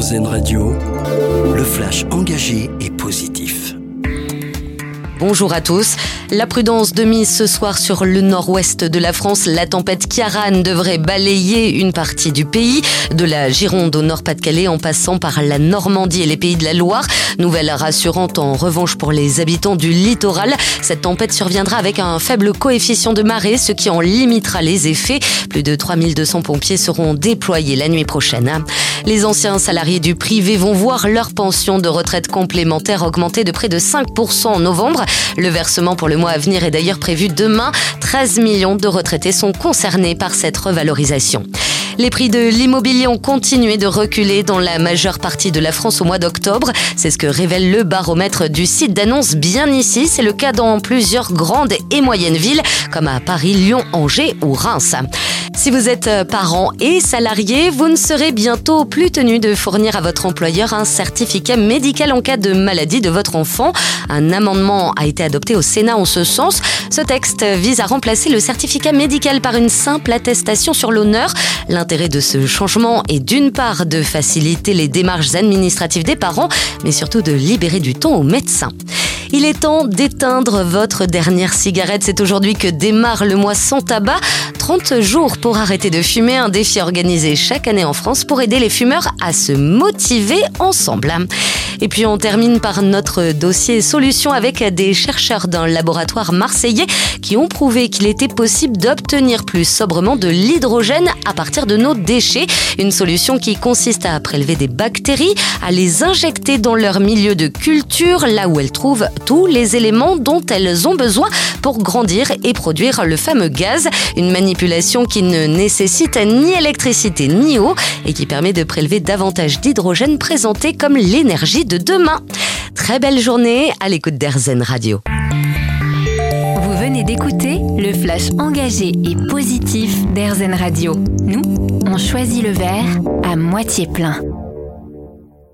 Radio, le flash engagé et positif. Bonjour à tous. La prudence de mise ce soir sur le nord-ouest de la France. La tempête Kiaran devrait balayer une partie du pays, de la Gironde au Nord-Pas-de-Calais en passant par la Normandie et les pays de la Loire. Nouvelle rassurante en revanche pour les habitants du littoral. Cette tempête surviendra avec un faible coefficient de marée, ce qui en limitera les effets. Plus de 3200 pompiers seront déployés la nuit prochaine. Les anciens salariés du privé vont voir leur pension de retraite complémentaire augmenter de près de 5% en novembre. Le versement pour le mois à venir est d'ailleurs prévu demain. 13 millions de retraités sont concernés par cette revalorisation. Les prix de l'immobilier ont continué de reculer dans la majeure partie de la France au mois d'octobre. C'est ce que révèle le baromètre du site d'annonce bien ici. C'est le cas dans plusieurs grandes et moyennes villes comme à Paris, Lyon, Angers ou Reims. Si vous êtes euh, parent et salarié, vous ne serez bientôt plus tenu de fournir à votre employeur un certificat médical en cas de maladie de votre enfant. Un amendement a été adopté au Sénat en ce sens. Ce texte vise à remplacer le certificat médical par une simple attestation sur l'honneur. L'intérêt de ce changement est d'une part de faciliter les démarches administratives des parents, mais surtout de libérer du temps aux médecins. Il est temps d'éteindre votre dernière cigarette. C'est aujourd'hui que démarre le mois sans tabac. 30 jours pour arrêter de fumer, un défi organisé chaque année en France pour aider les fumeurs à se motiver ensemble. Et puis on termine par notre dossier solution avec des chercheurs d'un laboratoire marseillais qui ont prouvé qu'il était possible d'obtenir plus sobrement de l'hydrogène à partir de nos déchets. Une solution qui consiste à prélever des bactéries, à les injecter dans leur milieu de culture, là où elles trouvent tous les éléments dont elles ont besoin pour grandir et produire le fameux gaz. Une manipulation qui ne nécessite ni électricité ni eau et qui permet de prélever davantage d'hydrogène présenté comme l'énergie de demain. Très belle journée à l'écoute d'Airzen Radio. Vous venez d'écouter le flash engagé et positif d'Airzen Radio. Nous, on choisit le verre à moitié plein.